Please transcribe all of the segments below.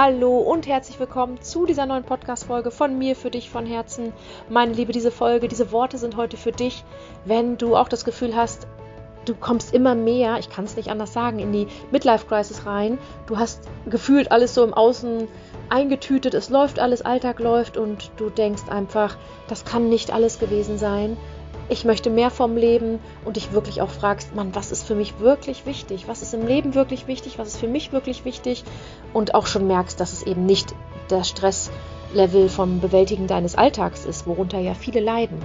Hallo und herzlich willkommen zu dieser neuen Podcast-Folge von mir für dich von Herzen. Meine Liebe, diese Folge, diese Worte sind heute für dich, wenn du auch das Gefühl hast, du kommst immer mehr, ich kann es nicht anders sagen, in die Midlife-Crisis rein. Du hast gefühlt alles so im Außen eingetütet, es läuft alles, Alltag läuft und du denkst einfach, das kann nicht alles gewesen sein ich möchte mehr vom Leben und dich wirklich auch fragst, Mann, was ist für mich wirklich wichtig? Was ist im Leben wirklich wichtig? Was ist für mich wirklich wichtig? Und auch schon merkst, dass es eben nicht der Stresslevel vom Bewältigen deines Alltags ist, worunter ja viele leiden.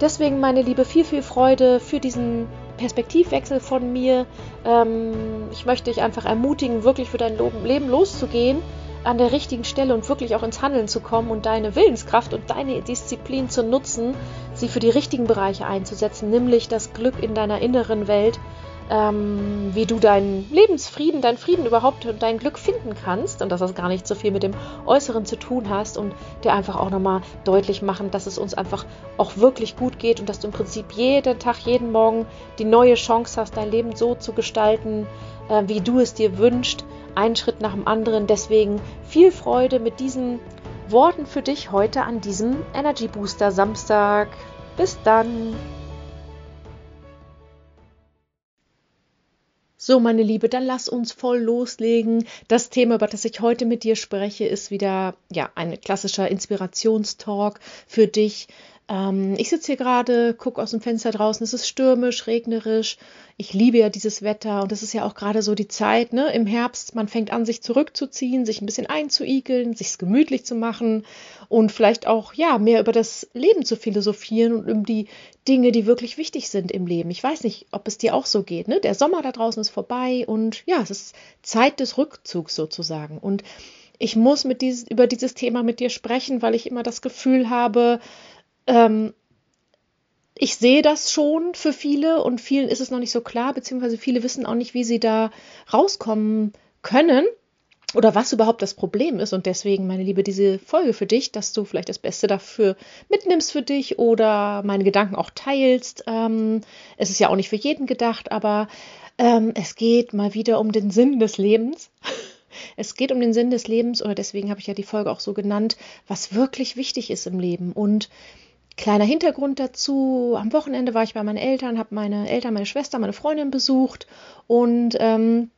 Deswegen, meine Liebe, viel, viel Freude für diesen Perspektivwechsel von mir. Ähm, ich möchte dich einfach ermutigen, wirklich für dein Leben loszugehen an der richtigen Stelle und wirklich auch ins Handeln zu kommen und deine Willenskraft und deine Disziplin zu nutzen, sie für die richtigen Bereiche einzusetzen, nämlich das Glück in deiner inneren Welt, ähm, wie du deinen Lebensfrieden, deinen Frieden überhaupt und dein Glück finden kannst und dass das gar nicht so viel mit dem Äußeren zu tun hast und dir einfach auch nochmal deutlich machen, dass es uns einfach auch wirklich gut geht und dass du im Prinzip jeden Tag, jeden Morgen die neue Chance hast, dein Leben so zu gestalten, äh, wie du es dir wünschst einen Schritt nach dem anderen. Deswegen viel Freude mit diesen Worten für dich heute an diesem Energy Booster Samstag. Bis dann. So, meine Liebe, dann lass uns voll loslegen. Das Thema, über das ich heute mit dir spreche, ist wieder ja ein klassischer Inspirationstalk für dich. Ähm, ich sitze hier gerade, gucke aus dem Fenster draußen, es ist stürmisch, regnerisch. Ich liebe ja dieses Wetter und es ist ja auch gerade so die Zeit, ne? Im Herbst, man fängt an, sich zurückzuziehen, sich ein bisschen einzuigeln, sich gemütlich zu machen und vielleicht auch, ja, mehr über das Leben zu philosophieren und um die Dinge, die wirklich wichtig sind im Leben. Ich weiß nicht, ob es dir auch so geht, ne? Der Sommer da draußen ist vorbei und ja, es ist Zeit des Rückzugs sozusagen. Und ich muss mit dieses, über dieses Thema mit dir sprechen, weil ich immer das Gefühl habe, ähm, ich sehe das schon für viele und vielen ist es noch nicht so klar, beziehungsweise viele wissen auch nicht, wie sie da rauskommen können oder was überhaupt das Problem ist. Und deswegen, meine Liebe, diese Folge für dich, dass du vielleicht das Beste dafür mitnimmst für dich oder meine Gedanken auch teilst. Ähm, es ist ja auch nicht für jeden gedacht, aber ähm, es geht mal wieder um den Sinn des Lebens. Es geht um den Sinn des Lebens oder deswegen habe ich ja die Folge auch so genannt, was wirklich wichtig ist im Leben. Und Kleiner Hintergrund dazu, am Wochenende war ich bei meinen Eltern, habe meine Eltern, meine Schwester, meine Freundin besucht und ähm,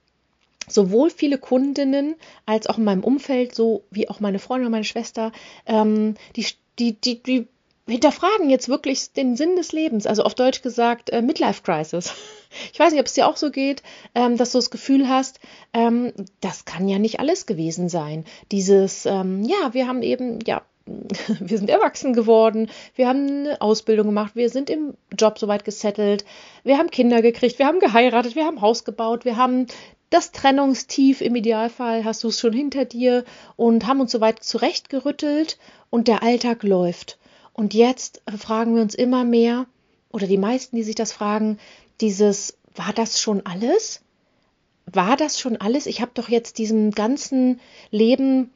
sowohl viele Kundinnen als auch in meinem Umfeld, so wie auch meine Freundin und meine Schwester, ähm, die, die, die, die hinterfragen jetzt wirklich den Sinn des Lebens, also auf Deutsch gesagt äh, Midlife Crisis. Ich weiß nicht, ob es dir auch so geht, ähm, dass du das Gefühl hast, ähm, das kann ja nicht alles gewesen sein. Dieses, ähm, ja, wir haben eben, ja, wir sind erwachsen geworden, wir haben eine Ausbildung gemacht, wir sind im Job soweit gesettelt, wir haben Kinder gekriegt, wir haben geheiratet, wir haben Haus gebaut, wir haben das Trennungstief im Idealfall hast du es schon hinter dir und haben uns soweit zurechtgerüttelt. Und der Alltag läuft. Und jetzt fragen wir uns immer mehr, oder die meisten, die sich das fragen, dieses, war das schon alles? War das schon alles? Ich habe doch jetzt diesem ganzen Leben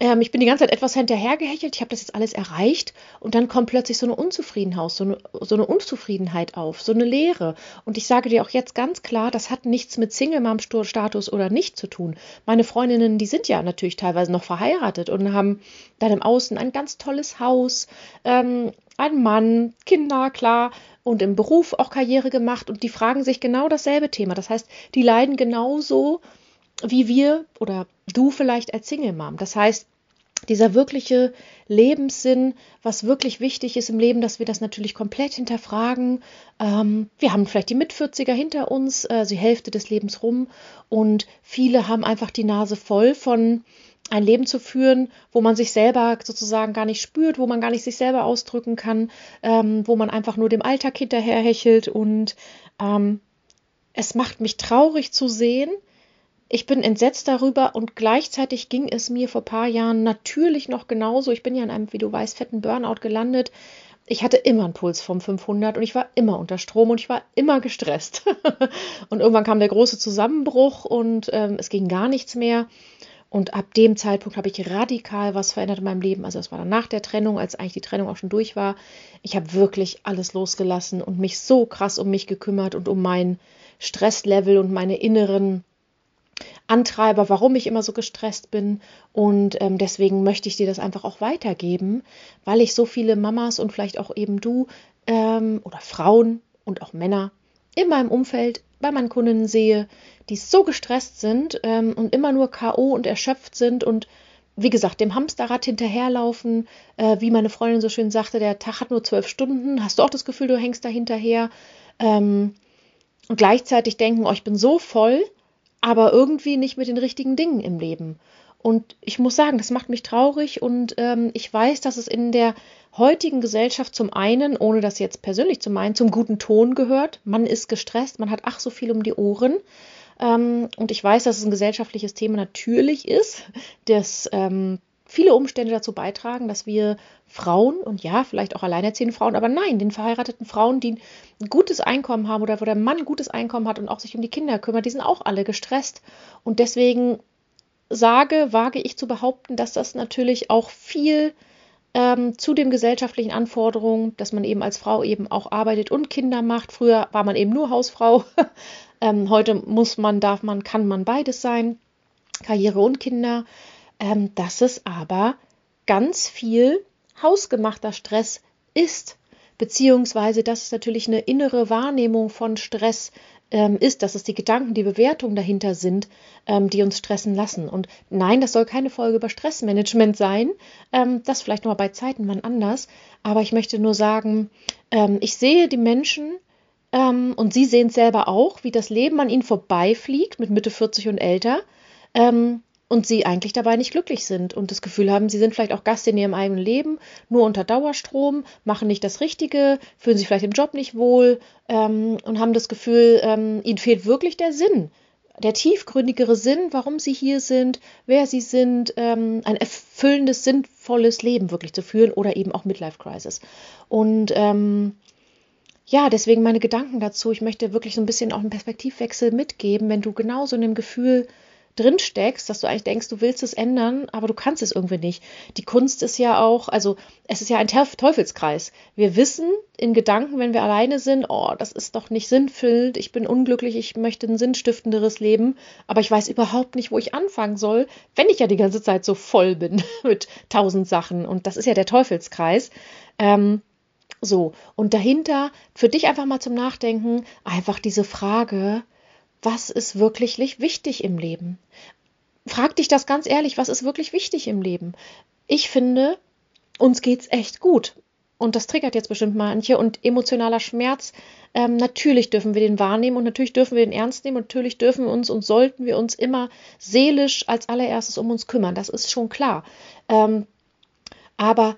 ähm, ich bin die ganze Zeit etwas hinterhergehechelt, ich habe das jetzt alles erreicht und dann kommt plötzlich so eine Unzufriedenheit, so eine, so eine Unzufriedenheit auf, so eine Leere. Und ich sage dir auch jetzt ganz klar, das hat nichts mit Single-Mom-Status oder nicht zu tun. Meine Freundinnen, die sind ja natürlich teilweise noch verheiratet und haben dann im Außen ein ganz tolles Haus, ähm, einen Mann, Kinder, klar, und im Beruf auch Karriere gemacht und die fragen sich genau dasselbe Thema. Das heißt, die leiden genauso wie wir oder du vielleicht als Single Mom. Das heißt, dieser wirkliche Lebenssinn, was wirklich wichtig ist im Leben, dass wir das natürlich komplett hinterfragen. Ähm, wir haben vielleicht die Mitvierziger hinter uns, äh, die Hälfte des Lebens rum und viele haben einfach die Nase voll von ein Leben zu führen, wo man sich selber sozusagen gar nicht spürt, wo man gar nicht sich selber ausdrücken kann, ähm, wo man einfach nur dem Alltag hinterherhechelt und ähm, es macht mich traurig zu sehen, ich bin entsetzt darüber und gleichzeitig ging es mir vor ein paar Jahren natürlich noch genauso. Ich bin ja in einem, wie du weißt, fetten Burnout gelandet. Ich hatte immer einen Puls vom 500 und ich war immer unter Strom und ich war immer gestresst. und irgendwann kam der große Zusammenbruch und ähm, es ging gar nichts mehr. Und ab dem Zeitpunkt habe ich radikal was verändert in meinem Leben. Also es war dann nach der Trennung, als eigentlich die Trennung auch schon durch war. Ich habe wirklich alles losgelassen und mich so krass um mich gekümmert und um mein Stresslevel und meine inneren Antreiber, warum ich immer so gestresst bin. Und ähm, deswegen möchte ich dir das einfach auch weitergeben, weil ich so viele Mamas und vielleicht auch eben du ähm, oder Frauen und auch Männer in meinem Umfeld bei meinen Kundinnen sehe, die so gestresst sind ähm, und immer nur KO und erschöpft sind und wie gesagt, dem Hamsterrad hinterherlaufen, äh, wie meine Freundin so schön sagte, der Tag hat nur zwölf Stunden. Hast du auch das Gefühl, du hängst da hinterher? Ähm, und gleichzeitig denken, oh, ich bin so voll, aber irgendwie nicht mit den richtigen Dingen im Leben. Und ich muss sagen, das macht mich traurig und ähm, ich weiß, dass es in der heutigen Gesellschaft zum einen, ohne das jetzt persönlich zu meinen, zum guten Ton gehört. Man ist gestresst, man hat ach so viel um die Ohren. Ähm, und ich weiß, dass es ein gesellschaftliches Thema natürlich ist, dass ähm, viele Umstände dazu beitragen, dass wir Frauen und ja, vielleicht auch alleinerziehende Frauen, aber nein, den verheirateten Frauen, die ein gutes Einkommen haben oder wo der Mann ein gutes Einkommen hat und auch sich um die Kinder kümmert, die sind auch alle gestresst. Und deswegen sage, wage ich zu behaupten, dass das natürlich auch viel ähm, zu den gesellschaftlichen Anforderungen, dass man eben als Frau eben auch arbeitet und Kinder macht. Früher war man eben nur Hausfrau. ähm, heute muss man, darf man, kann man beides sein. Karriere und Kinder. Ähm, dass es aber ganz viel hausgemachter Stress ist. Beziehungsweise, dass es natürlich eine innere Wahrnehmung von Stress ähm, ist, dass es die Gedanken, die Bewertungen dahinter sind, ähm, die uns stressen lassen. Und nein, das soll keine Folge über Stressmanagement sein. Ähm, das vielleicht nochmal bei Zeiten wann anders. Aber ich möchte nur sagen, ähm, ich sehe die Menschen ähm, und sie sehen es selber auch, wie das Leben an ihnen vorbeifliegt mit Mitte 40 und älter. Ähm, und sie eigentlich dabei nicht glücklich sind und das Gefühl haben, sie sind vielleicht auch Gast in ihrem eigenen Leben, nur unter Dauerstrom, machen nicht das Richtige, fühlen sich vielleicht im Job nicht wohl ähm, und haben das Gefühl, ähm, ihnen fehlt wirklich der Sinn, der tiefgründigere Sinn, warum sie hier sind, wer sie sind, ähm, ein erfüllendes, sinnvolles Leben wirklich zu führen oder eben auch Midlife Crisis. Und ähm, ja, deswegen meine Gedanken dazu. Ich möchte wirklich so ein bisschen auch einen Perspektivwechsel mitgeben, wenn du genauso in dem Gefühl drin steckst, dass du eigentlich denkst, du willst es ändern, aber du kannst es irgendwie nicht. Die Kunst ist ja auch, also es ist ja ein Teufelskreis. Wir wissen in Gedanken, wenn wir alleine sind, oh, das ist doch nicht sinnfüllend, ich bin unglücklich, ich möchte ein sinnstiftenderes Leben, aber ich weiß überhaupt nicht, wo ich anfangen soll, wenn ich ja die ganze Zeit so voll bin mit tausend Sachen. Und das ist ja der Teufelskreis. Ähm, so, und dahinter für dich einfach mal zum Nachdenken, einfach diese Frage, was ist wirklich wichtig im Leben? Frag dich das ganz ehrlich, was ist wirklich wichtig im Leben? Ich finde, uns geht's echt gut. Und das triggert jetzt bestimmt manche. Und emotionaler Schmerz, ähm, natürlich dürfen wir den wahrnehmen und natürlich dürfen wir den ernst nehmen und natürlich dürfen wir uns und sollten wir uns immer seelisch als allererstes um uns kümmern. Das ist schon klar. Ähm, aber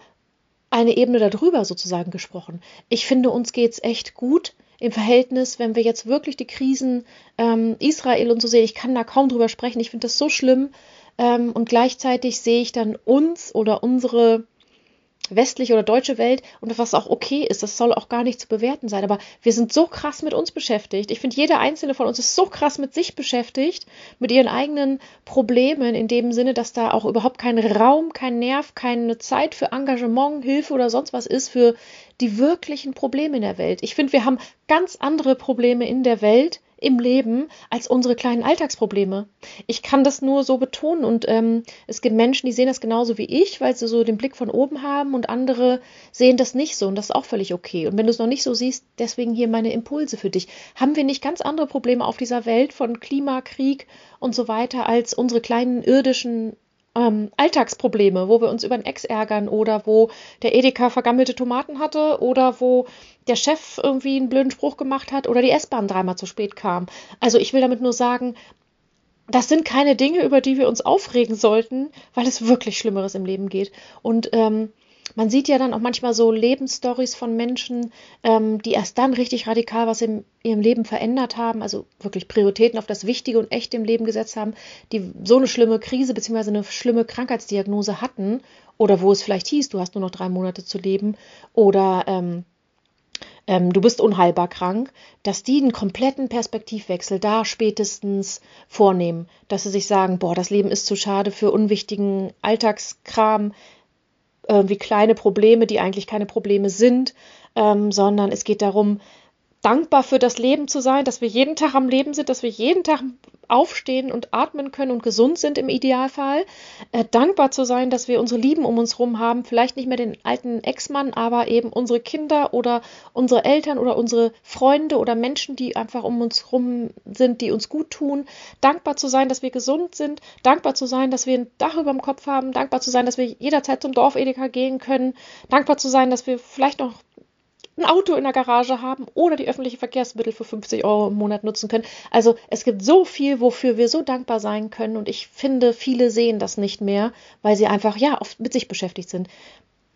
eine Ebene darüber sozusagen gesprochen. Ich finde, uns geht's echt gut im Verhältnis, wenn wir jetzt wirklich die Krisen ähm, Israel und so sehen, ich kann da kaum drüber sprechen, ich finde das so schlimm. Ähm, und gleichzeitig sehe ich dann uns oder unsere westliche oder deutsche Welt und was auch okay ist, das soll auch gar nicht zu bewerten sein. Aber wir sind so krass mit uns beschäftigt. Ich finde, jeder einzelne von uns ist so krass mit sich beschäftigt, mit ihren eigenen Problemen, in dem Sinne, dass da auch überhaupt kein Raum, kein Nerv, keine Zeit für Engagement, Hilfe oder sonst was ist für die wirklichen Probleme in der Welt. Ich finde, wir haben ganz andere Probleme in der Welt, im Leben als unsere kleinen Alltagsprobleme. Ich kann das nur so betonen und ähm, es gibt Menschen, die sehen das genauso wie ich, weil sie so den Blick von oben haben und andere sehen das nicht so und das ist auch völlig okay. Und wenn du es noch nicht so siehst, deswegen hier meine Impulse für dich. Haben wir nicht ganz andere Probleme auf dieser Welt von Klimakrieg und so weiter als unsere kleinen irdischen ähm, Alltagsprobleme, wo wir uns über den Ex ärgern oder wo der Edeka vergammelte Tomaten hatte oder wo der Chef irgendwie einen blöden Spruch gemacht hat oder die S-Bahn dreimal zu spät kam. Also ich will damit nur sagen, das sind keine Dinge, über die wir uns aufregen sollten, weil es wirklich Schlimmeres im Leben geht. Und ähm, man sieht ja dann auch manchmal so Lebensstories von Menschen, ähm, die erst dann richtig radikal was in ihrem Leben verändert haben, also wirklich Prioritäten auf das Wichtige und Echte im Leben gesetzt haben, die so eine schlimme Krise bzw. eine schlimme Krankheitsdiagnose hatten oder wo es vielleicht hieß, du hast nur noch drei Monate zu leben oder ähm, ähm, du bist unheilbar krank, dass die einen kompletten Perspektivwechsel da spätestens vornehmen, dass sie sich sagen, boah, das Leben ist zu schade für unwichtigen Alltagskram, irgendwie kleine Probleme, die eigentlich keine Probleme sind, ähm, sondern es geht darum, dankbar für das Leben zu sein, dass wir jeden Tag am Leben sind, dass wir jeden Tag aufstehen und atmen können und gesund sind im Idealfall. Äh, dankbar zu sein, dass wir unsere Lieben um uns herum haben, vielleicht nicht mehr den alten Ex-Mann, aber eben unsere Kinder oder unsere Eltern oder unsere Freunde oder Menschen, die einfach um uns herum sind, die uns gut tun. Dankbar zu sein, dass wir gesund sind. Dankbar zu sein, dass wir ein Dach über dem Kopf haben. Dankbar zu sein, dass wir jederzeit zum Dorf Edeka gehen können. Dankbar zu sein, dass wir vielleicht noch ein Auto in der Garage haben oder die öffentlichen Verkehrsmittel für 50 Euro im Monat nutzen können. Also es gibt so viel, wofür wir so dankbar sein können und ich finde, viele sehen das nicht mehr, weil sie einfach ja oft mit sich beschäftigt sind.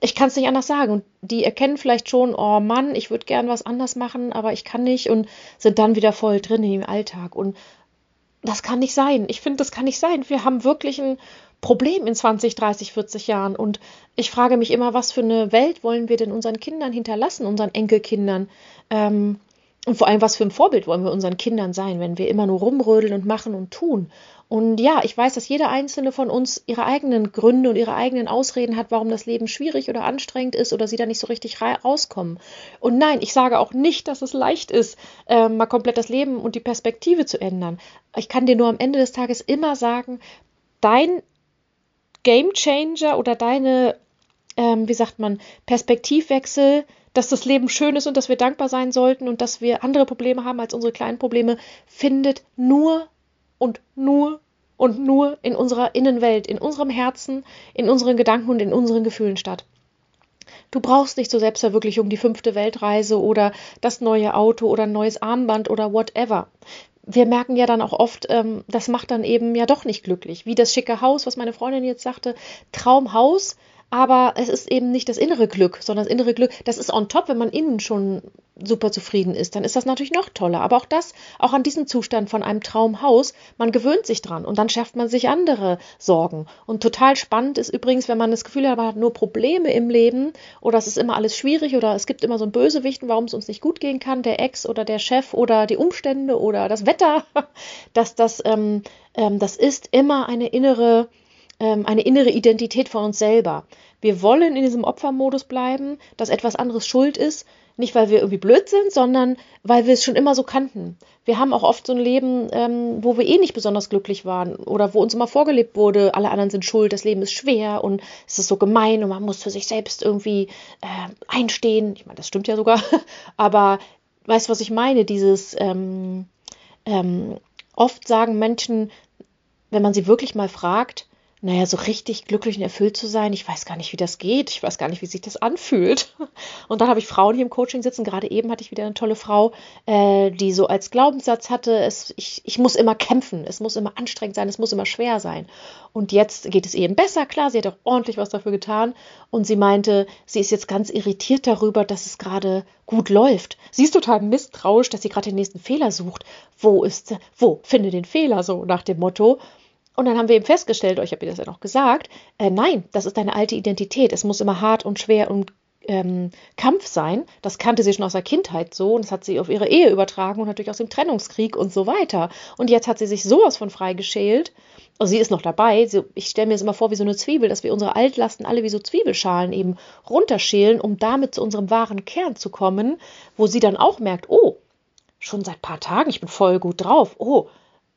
Ich kann es nicht anders sagen. Und die erkennen vielleicht schon, oh Mann, ich würde gern was anders machen, aber ich kann nicht und sind dann wieder voll drin im Alltag. Und das kann nicht sein. Ich finde, das kann nicht sein. Wir haben wirklich ein Problem in 20, 30, 40 Jahren. Und ich frage mich immer, was für eine Welt wollen wir denn unseren Kindern hinterlassen, unseren Enkelkindern? Ähm, und vor allem, was für ein Vorbild wollen wir unseren Kindern sein, wenn wir immer nur rumrödeln und machen und tun? Und ja, ich weiß, dass jeder einzelne von uns ihre eigenen Gründe und ihre eigenen Ausreden hat, warum das Leben schwierig oder anstrengend ist oder sie da nicht so richtig rauskommen. Und nein, ich sage auch nicht, dass es leicht ist, äh, mal komplett das Leben und die Perspektive zu ändern. Ich kann dir nur am Ende des Tages immer sagen, dein Game Changer oder deine, ähm, wie sagt man, Perspektivwechsel, dass das Leben schön ist und dass wir dankbar sein sollten und dass wir andere Probleme haben als unsere kleinen Probleme, findet nur und nur und nur in unserer Innenwelt, in unserem Herzen, in unseren Gedanken und in unseren Gefühlen statt. Du brauchst nicht zur Selbstverwirklichung die fünfte Weltreise oder das neue Auto oder ein neues Armband oder whatever wir merken ja dann auch oft, ähm, das macht dann eben ja doch nicht glücklich. Wie das schicke Haus, was meine Freundin jetzt sagte, Traumhaus, aber es ist eben nicht das innere Glück, sondern das innere Glück, das ist on top, wenn man innen schon super zufrieden ist, dann ist das natürlich noch toller. Aber auch das, auch an diesen Zustand von einem Traumhaus, man gewöhnt sich dran und dann schafft man sich andere Sorgen. Und total spannend ist übrigens, wenn man das Gefühl hat, man hat nur Probleme im Leben oder es ist immer alles schwierig oder es gibt immer so einen Bösewichten, warum es uns nicht gut gehen kann, der Ex oder der Chef oder die Umstände oder das Wetter, dass das, ähm, ähm, das ist immer eine innere ähm, eine innere Identität von uns selber. Wir wollen in diesem Opfermodus bleiben, dass etwas anderes schuld ist, nicht weil wir irgendwie blöd sind, sondern weil wir es schon immer so kannten. Wir haben auch oft so ein Leben, ähm, wo wir eh nicht besonders glücklich waren oder wo uns immer vorgelebt wurde, alle anderen sind schuld, das Leben ist schwer und es ist so gemein und man muss für sich selbst irgendwie äh, einstehen. Ich meine, das stimmt ja sogar, aber weißt du, was ich meine? Dieses ähm, ähm, oft sagen Menschen, wenn man sie wirklich mal fragt, naja, so richtig glücklich und erfüllt zu sein, ich weiß gar nicht, wie das geht, ich weiß gar nicht, wie sich das anfühlt. Und dann habe ich Frauen hier im Coaching sitzen, gerade eben hatte ich wieder eine tolle Frau, äh, die so als Glaubenssatz hatte, es, ich, ich muss immer kämpfen, es muss immer anstrengend sein, es muss immer schwer sein. Und jetzt geht es eben besser, klar, sie hat auch ordentlich was dafür getan und sie meinte, sie ist jetzt ganz irritiert darüber, dass es gerade gut läuft. Sie ist total misstrauisch, dass sie gerade den nächsten Fehler sucht. Wo ist, wo, finde den Fehler so nach dem Motto. Und dann haben wir eben festgestellt, ich habe ihr das ja noch gesagt, äh, nein, das ist deine alte Identität. Es muss immer hart und schwer und ähm, Kampf sein. Das kannte sie schon aus der Kindheit so und das hat sie auf ihre Ehe übertragen und natürlich aus dem Trennungskrieg und so weiter. Und jetzt hat sie sich sowas von freigeschält. Also sie ist noch dabei. Sie, ich stelle mir das immer vor wie so eine Zwiebel, dass wir unsere Altlasten alle wie so Zwiebelschalen eben runterschälen, um damit zu unserem wahren Kern zu kommen, wo sie dann auch merkt, oh, schon seit paar Tagen, ich bin voll gut drauf. Oh,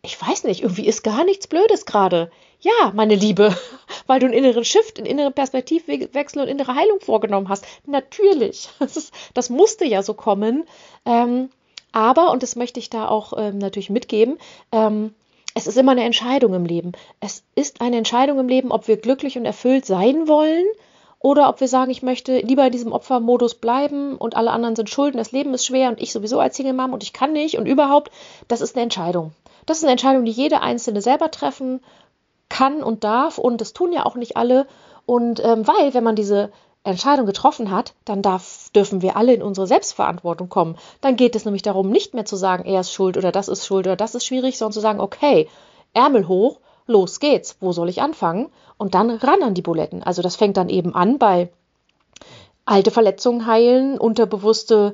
ich weiß nicht, irgendwie ist gar nichts Blödes gerade. Ja, meine Liebe, weil du einen inneren Shift, einen inneren Perspektivwechsel und innere Heilung vorgenommen hast. Natürlich, das, ist, das musste ja so kommen. Ähm, aber, und das möchte ich da auch ähm, natürlich mitgeben, ähm, es ist immer eine Entscheidung im Leben. Es ist eine Entscheidung im Leben, ob wir glücklich und erfüllt sein wollen oder ob wir sagen, ich möchte lieber in diesem Opfermodus bleiben und alle anderen sind schulden, das Leben ist schwer und ich sowieso als Single Mom und ich kann nicht und überhaupt, das ist eine Entscheidung. Das ist eine Entscheidung, die jede Einzelne selber treffen kann und darf. Und das tun ja auch nicht alle. Und ähm, weil, wenn man diese Entscheidung getroffen hat, dann darf, dürfen wir alle in unsere Selbstverantwortung kommen. Dann geht es nämlich darum, nicht mehr zu sagen, er ist schuld oder das ist schuld oder das ist schwierig, sondern zu sagen, okay, Ärmel hoch, los geht's, wo soll ich anfangen? Und dann ran an die Buletten. Also das fängt dann eben an bei alte Verletzungen heilen, unterbewusste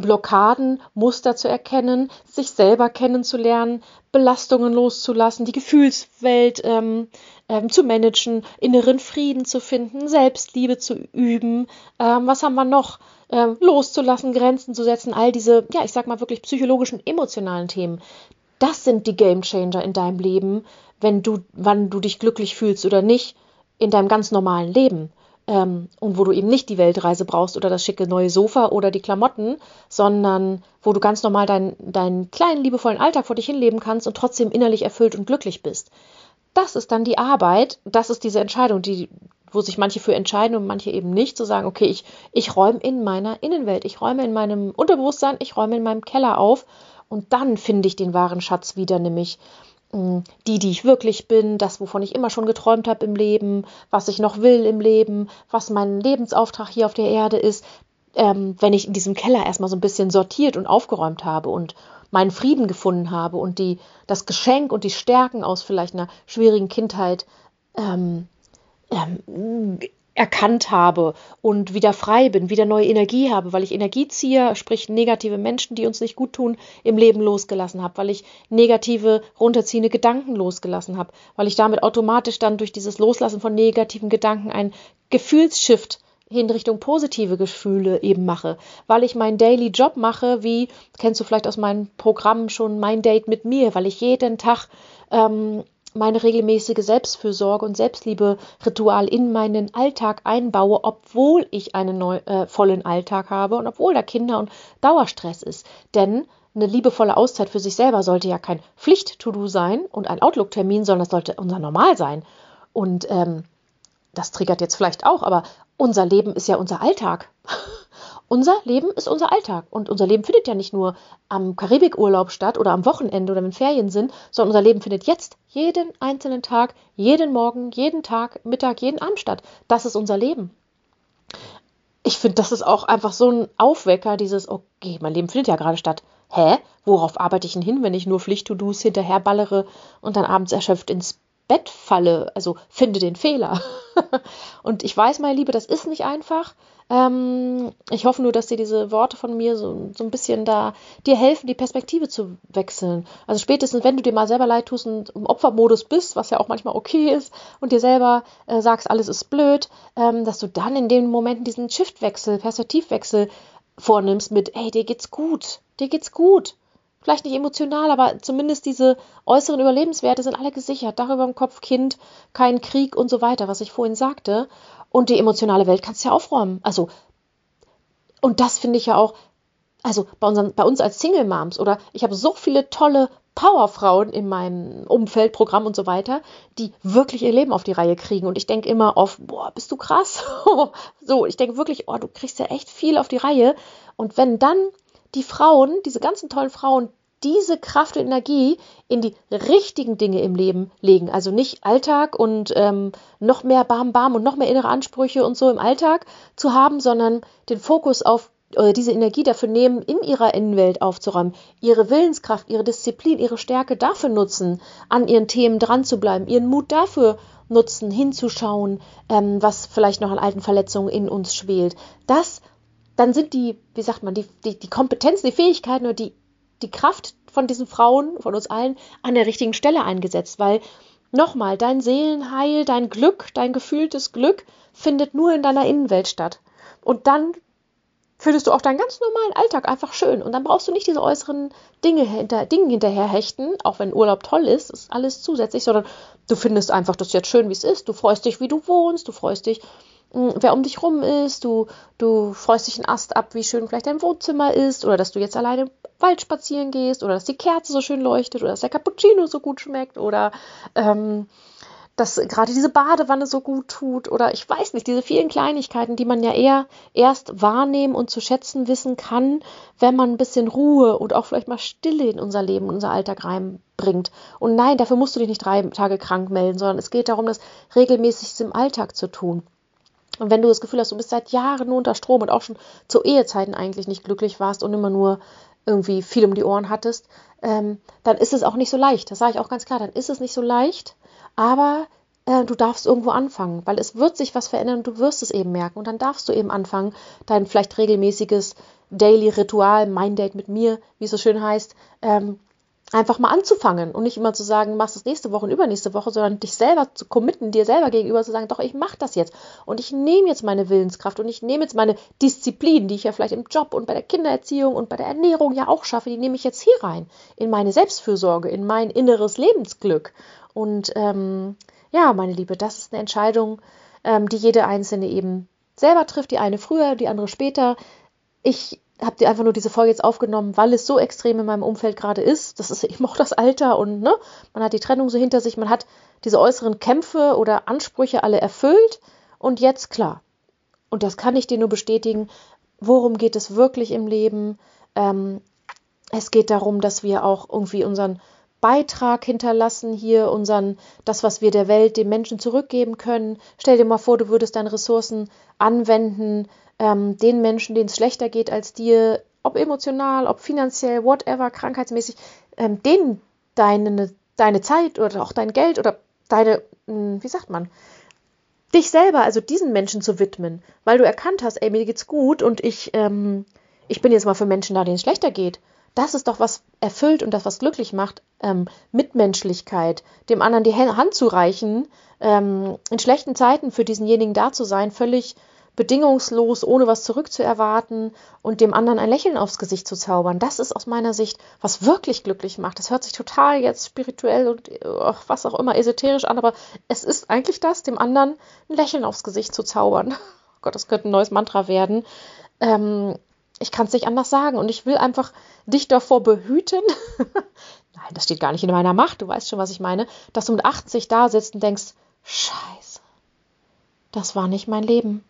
Blockaden, Muster zu erkennen, sich selber kennenzulernen, Belastungen loszulassen, die Gefühlswelt ähm, ähm, zu managen, inneren Frieden zu finden, Selbstliebe zu üben. Ähm, was haben wir noch? Ähm, loszulassen, Grenzen zu setzen, all diese, ja, ich sag mal wirklich psychologischen, emotionalen Themen. Das sind die Game Changer in deinem Leben, wenn du, wann du dich glücklich fühlst oder nicht, in deinem ganz normalen Leben ähm, und wo du eben nicht die Weltreise brauchst oder das schicke neue Sofa oder die Klamotten, sondern wo du ganz normal deinen, kleinen, liebevollen Alltag vor dich hinleben kannst und trotzdem innerlich erfüllt und glücklich bist. Das ist dann die Arbeit, das ist diese Entscheidung, die, wo sich manche für entscheiden und manche eben nicht, zu sagen, okay, ich, ich räume in meiner Innenwelt, ich räume in meinem Unterbewusstsein, ich räume in meinem Keller auf und dann finde ich den wahren Schatz wieder, nämlich die, die ich wirklich bin, das, wovon ich immer schon geträumt habe im Leben, was ich noch will im Leben, was mein Lebensauftrag hier auf der Erde ist, ähm, wenn ich in diesem Keller erstmal so ein bisschen sortiert und aufgeräumt habe und meinen Frieden gefunden habe und die, das Geschenk und die Stärken aus vielleicht einer schwierigen Kindheit ähm, ähm, erkannt habe und wieder frei bin, wieder neue Energie habe, weil ich Energie ziehe, sprich negative Menschen, die uns nicht gut tun, im Leben losgelassen habe, weil ich negative, runterziehende Gedanken losgelassen habe, weil ich damit automatisch dann durch dieses Loslassen von negativen Gedanken ein Gefühlsshift in Richtung positive Gefühle eben mache, weil ich meinen Daily Job mache, wie kennst du vielleicht aus meinem Programm schon mein Date mit mir, weil ich jeden Tag ähm, meine regelmäßige Selbstfürsorge und Selbstliebe-Ritual in meinen Alltag einbaue, obwohl ich einen neu, äh, vollen Alltag habe und obwohl da Kinder und Dauerstress ist. Denn eine liebevolle Auszeit für sich selber sollte ja kein Pflicht-To-Do sein und ein Outlook-Termin, sondern das sollte unser Normal sein. Und ähm, das triggert jetzt vielleicht auch, aber unser Leben ist ja unser Alltag. unser Leben ist unser Alltag. Und unser Leben findet ja nicht nur am Karibikurlaub statt oder am Wochenende oder wenn Ferien sind, sondern unser Leben findet jetzt jeden einzelnen Tag, jeden Morgen, jeden Tag, Mittag, jeden Abend statt. Das ist unser Leben. Ich finde, das ist auch einfach so ein Aufwecker, dieses, okay, mein Leben findet ja gerade statt. Hä? Worauf arbeite ich denn hin, wenn ich nur Pflicht-To-Dos hinterherballere und dann abends erschöpft ins Bett falle? Also finde den Fehler. und ich weiß, meine Liebe, das ist nicht einfach. Ähm, ich hoffe nur, dass dir diese Worte von mir so, so ein bisschen da dir helfen, die Perspektive zu wechseln. Also spätestens, wenn du dir mal selber leid tust und im Opfermodus bist, was ja auch manchmal okay ist, und dir selber äh, sagst, alles ist blöd, ähm, dass du dann in den Momenten diesen Shiftwechsel, Perspektivwechsel vornimmst mit, ey, dir geht's gut, dir geht's gut. Vielleicht nicht emotional, aber zumindest diese äußeren Überlebenswerte sind alle gesichert. Darüber im Kopf Kind, kein Krieg und so weiter, was ich vorhin sagte. Und die emotionale Welt kannst du ja aufräumen. Also, und das finde ich ja auch, also bei, unseren, bei uns als Single Moms oder ich habe so viele tolle Powerfrauen in meinem Umfeld, Programm und so weiter, die wirklich ihr Leben auf die Reihe kriegen. Und ich denke immer auf, boah, bist du krass. so, ich denke wirklich, oh, du kriegst ja echt viel auf die Reihe. Und wenn dann die Frauen, diese ganzen tollen Frauen, diese Kraft und Energie in die richtigen Dinge im Leben legen. Also nicht Alltag und ähm, noch mehr Bam Bam und noch mehr innere Ansprüche und so im Alltag zu haben, sondern den Fokus auf oder diese Energie dafür nehmen, in ihrer Innenwelt aufzuräumen, ihre Willenskraft, ihre Disziplin, ihre Stärke dafür nutzen, an ihren Themen dran zu bleiben, ihren Mut dafür nutzen, hinzuschauen, ähm, was vielleicht noch an alten Verletzungen in uns schwelt. Das, dann sind die, wie sagt man, die, die, die Kompetenzen, die Fähigkeiten oder die die Kraft von diesen Frauen, von uns allen, an der richtigen Stelle eingesetzt, weil nochmal, dein Seelenheil, dein Glück, dein gefühltes Glück findet nur in deiner Innenwelt statt. Und dann findest du auch deinen ganz normalen Alltag einfach schön. Und dann brauchst du nicht diese äußeren Dinge hinter, Dingen hinterherhechten, auch wenn Urlaub toll ist, ist alles zusätzlich, sondern du findest einfach das jetzt schön, wie es ist. Du freust dich, wie du wohnst, du freust dich, wer um dich rum ist, du, du freust dich einen Ast ab, wie schön vielleicht dein Wohnzimmer ist, oder dass du jetzt alleine im Wald spazieren gehst, oder dass die Kerze so schön leuchtet, oder dass der Cappuccino so gut schmeckt, oder ähm, dass gerade diese Badewanne so gut tut, oder ich weiß nicht, diese vielen Kleinigkeiten, die man ja eher erst wahrnehmen und zu schätzen wissen kann, wenn man ein bisschen Ruhe und auch vielleicht mal Stille in unser Leben, in unser Alltag reinbringt. Und nein, dafür musst du dich nicht drei Tage krank melden, sondern es geht darum, das regelmäßig im Alltag zu tun. Und wenn du das Gefühl hast, du bist seit Jahren nur unter Strom und auch schon zu Ehezeiten eigentlich nicht glücklich warst und immer nur irgendwie viel um die Ohren hattest, ähm, dann ist es auch nicht so leicht. Das sage ich auch ganz klar. Dann ist es nicht so leicht. Aber äh, du darfst irgendwo anfangen, weil es wird sich was verändern und du wirst es eben merken. Und dann darfst du eben anfangen, dein vielleicht regelmäßiges Daily Ritual, Mind Date mit mir, wie es so schön heißt, ähm, einfach mal anzufangen und nicht immer zu sagen, machst es nächste Woche und übernächste Woche, sondern dich selber zu committen, dir selber gegenüber zu sagen, doch, ich mache das jetzt und ich nehme jetzt meine Willenskraft und ich nehme jetzt meine Disziplin, die ich ja vielleicht im Job und bei der Kindererziehung und bei der Ernährung ja auch schaffe, die nehme ich jetzt hier rein, in meine Selbstfürsorge, in mein inneres Lebensglück. Und ähm, ja, meine Liebe, das ist eine Entscheidung, ähm, die jede Einzelne eben selber trifft, die eine früher, die andere später. Ich habe dir einfach nur diese Folge jetzt aufgenommen, weil es so extrem in meinem Umfeld gerade ist. Das ist eben auch das Alter und ne, man hat die Trennung so hinter sich, man hat diese äußeren Kämpfe oder Ansprüche alle erfüllt und jetzt klar. Und das kann ich dir nur bestätigen. Worum geht es wirklich im Leben? Ähm, es geht darum, dass wir auch irgendwie unseren Beitrag hinterlassen, hier unseren, das, was wir der Welt, den Menschen zurückgeben können. Stell dir mal vor, du würdest deine Ressourcen anwenden, ähm, den Menschen, denen es schlechter geht als dir, ob emotional, ob finanziell, whatever, krankheitsmäßig, ähm, denen deine, deine Zeit oder auch dein Geld oder deine, hm, wie sagt man, dich selber, also diesen Menschen zu widmen, weil du erkannt hast, ey, mir geht's gut und ich, ähm, ich bin jetzt mal für Menschen da, denen es schlechter geht. Das ist doch was erfüllt und das was glücklich macht, ähm, Mitmenschlichkeit, dem anderen die Hand zu reichen, ähm, in schlechten Zeiten für diesenjenigen da zu sein, völlig bedingungslos, ohne was zurückzuerwarten und dem anderen ein Lächeln aufs Gesicht zu zaubern. Das ist aus meiner Sicht, was wirklich glücklich macht. Das hört sich total jetzt spirituell und was auch immer esoterisch an, aber es ist eigentlich das, dem anderen ein Lächeln aufs Gesicht zu zaubern. Oh Gott, das könnte ein neues Mantra werden. Ähm, ich kann es nicht anders sagen. Und ich will einfach dich davor behüten. Nein, das steht gar nicht in meiner Macht. Du weißt schon, was ich meine. Dass du mit 80 da sitzt und denkst, Scheiße, das war nicht mein Leben.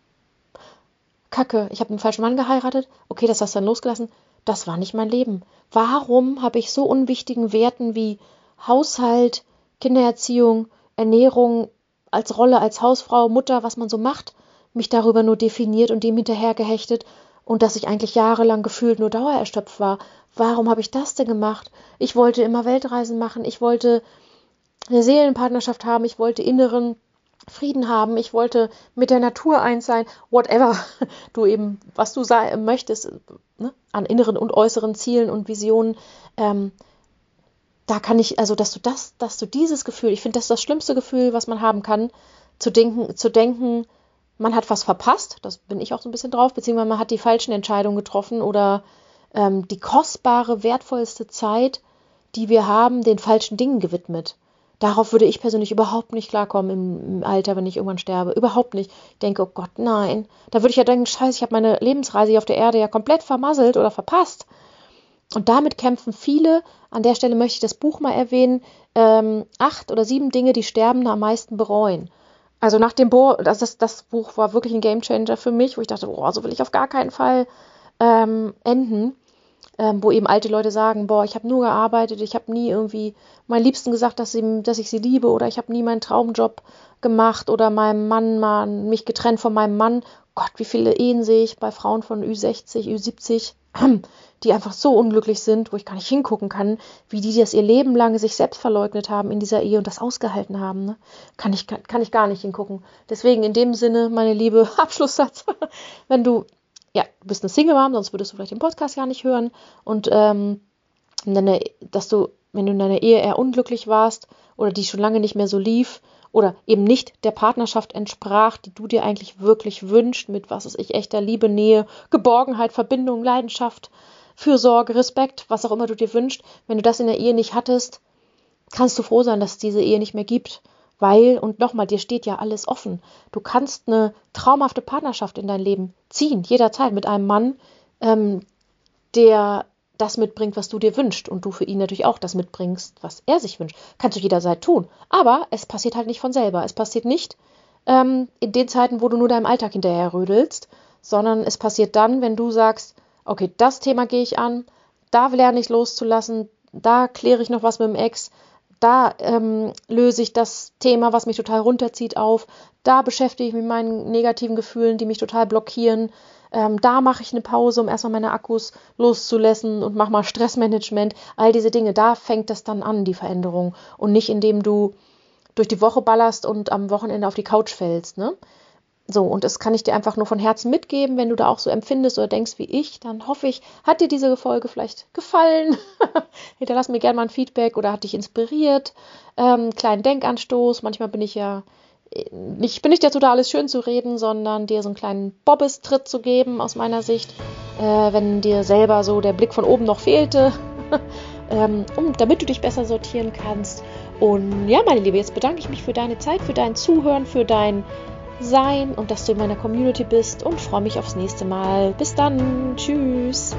Kacke, ich habe einen falschen Mann geheiratet. Okay, das hast du dann losgelassen. Das war nicht mein Leben. Warum habe ich so unwichtigen Werten wie Haushalt, Kindererziehung, Ernährung, als Rolle als Hausfrau, Mutter, was man so macht, mich darüber nur definiert und dem hinterhergehechtet und dass ich eigentlich jahrelang gefühlt nur dauererschöpft war. Warum habe ich das denn gemacht? Ich wollte immer Weltreisen machen, ich wollte eine Seelenpartnerschaft haben, ich wollte inneren Frieden haben, ich wollte mit der Natur eins sein, whatever du eben, was du sein möchtest, ne? an inneren und äußeren Zielen und Visionen. Ähm, da kann ich, also dass du das, dass du dieses Gefühl, ich finde das ist das schlimmste Gefühl, was man haben kann, zu denken, zu denken, man hat was verpasst, das bin ich auch so ein bisschen drauf, beziehungsweise man hat die falschen Entscheidungen getroffen oder ähm, die kostbare, wertvollste Zeit, die wir haben, den falschen Dingen gewidmet. Darauf würde ich persönlich überhaupt nicht klarkommen im, Alter, wenn ich irgendwann sterbe. Überhaupt nicht. Ich denke, oh Gott, nein. Da würde ich ja denken, scheiße, ich habe meine Lebensreise hier auf der Erde ja komplett vermasselt oder verpasst. Und damit kämpfen viele. An der Stelle möchte ich das Buch mal erwähnen. Ähm, acht oder sieben Dinge, die Sterbende am meisten bereuen. Also nach dem Bo, das, das, das Buch war wirklich ein Gamechanger für mich, wo ich dachte, boah, so will ich auf gar keinen Fall ähm, enden. Ähm, wo eben alte Leute sagen, boah, ich habe nur gearbeitet, ich habe nie irgendwie meinen Liebsten gesagt, dass, sie, dass ich sie liebe oder ich habe nie meinen Traumjob gemacht oder meinem Mann mal mich getrennt von meinem Mann. Gott, wie viele Ehen sehe ich bei Frauen von Ü60, Ü70, die einfach so unglücklich sind, wo ich gar nicht hingucken kann, wie die das ihr Leben lang sich selbst verleugnet haben in dieser Ehe und das ausgehalten haben. Ne? Kann, ich, kann, kann ich gar nicht hingucken. Deswegen in dem Sinne, meine liebe Abschlusssatz, wenn du, ja, du bist eine Single Mom, sonst würdest du vielleicht den Podcast gar nicht hören und ähm, deine, dass du, wenn du in deiner Ehe eher unglücklich warst oder die schon lange nicht mehr so lief, oder eben nicht der Partnerschaft entsprach, die du dir eigentlich wirklich wünschst, mit was ist ich, echter Liebe, Nähe, Geborgenheit, Verbindung, Leidenschaft, Fürsorge, Respekt, was auch immer du dir wünschst. Wenn du das in der Ehe nicht hattest, kannst du froh sein, dass es diese Ehe nicht mehr gibt. Weil, und nochmal, dir steht ja alles offen. Du kannst eine traumhafte Partnerschaft in dein Leben ziehen, jederzeit mit einem Mann, ähm, der das mitbringt, was du dir wünschst und du für ihn natürlich auch das mitbringst, was er sich wünscht. Kannst du jederzeit tun. Aber es passiert halt nicht von selber. Es passiert nicht ähm, in den Zeiten, wo du nur deinem Alltag hinterher rödelst, sondern es passiert dann, wenn du sagst, okay, das Thema gehe ich an, da lerne ich loszulassen, da kläre ich noch was mit dem Ex, da ähm, löse ich das Thema, was mich total runterzieht, auf, da beschäftige ich mich mit meinen negativen Gefühlen, die mich total blockieren, ähm, da mache ich eine Pause, um erstmal meine Akkus loszulassen und mache mal Stressmanagement. All diese Dinge, da fängt das dann an, die Veränderung. Und nicht indem du durch die Woche ballerst und am Wochenende auf die Couch fällst, ne? So, und das kann ich dir einfach nur von Herzen mitgeben. Wenn du da auch so empfindest oder denkst wie ich, dann hoffe ich, hat dir diese Folge vielleicht gefallen. Hinterlass mir gerne mal ein Feedback oder hat dich inspiriert. Ähm, kleinen Denkanstoß. Manchmal bin ich ja nicht, bin nicht dazu da, alles schön zu reden, sondern dir so einen kleinen Bobbestritt zu geben aus meiner Sicht, äh, wenn dir selber so der Blick von oben noch fehlte, ähm, um, damit du dich besser sortieren kannst. Und ja, meine Liebe, jetzt bedanke ich mich für deine Zeit, für dein Zuhören, für dein sein und dass du in meiner Community bist und freue mich aufs nächste Mal. Bis dann. Tschüss.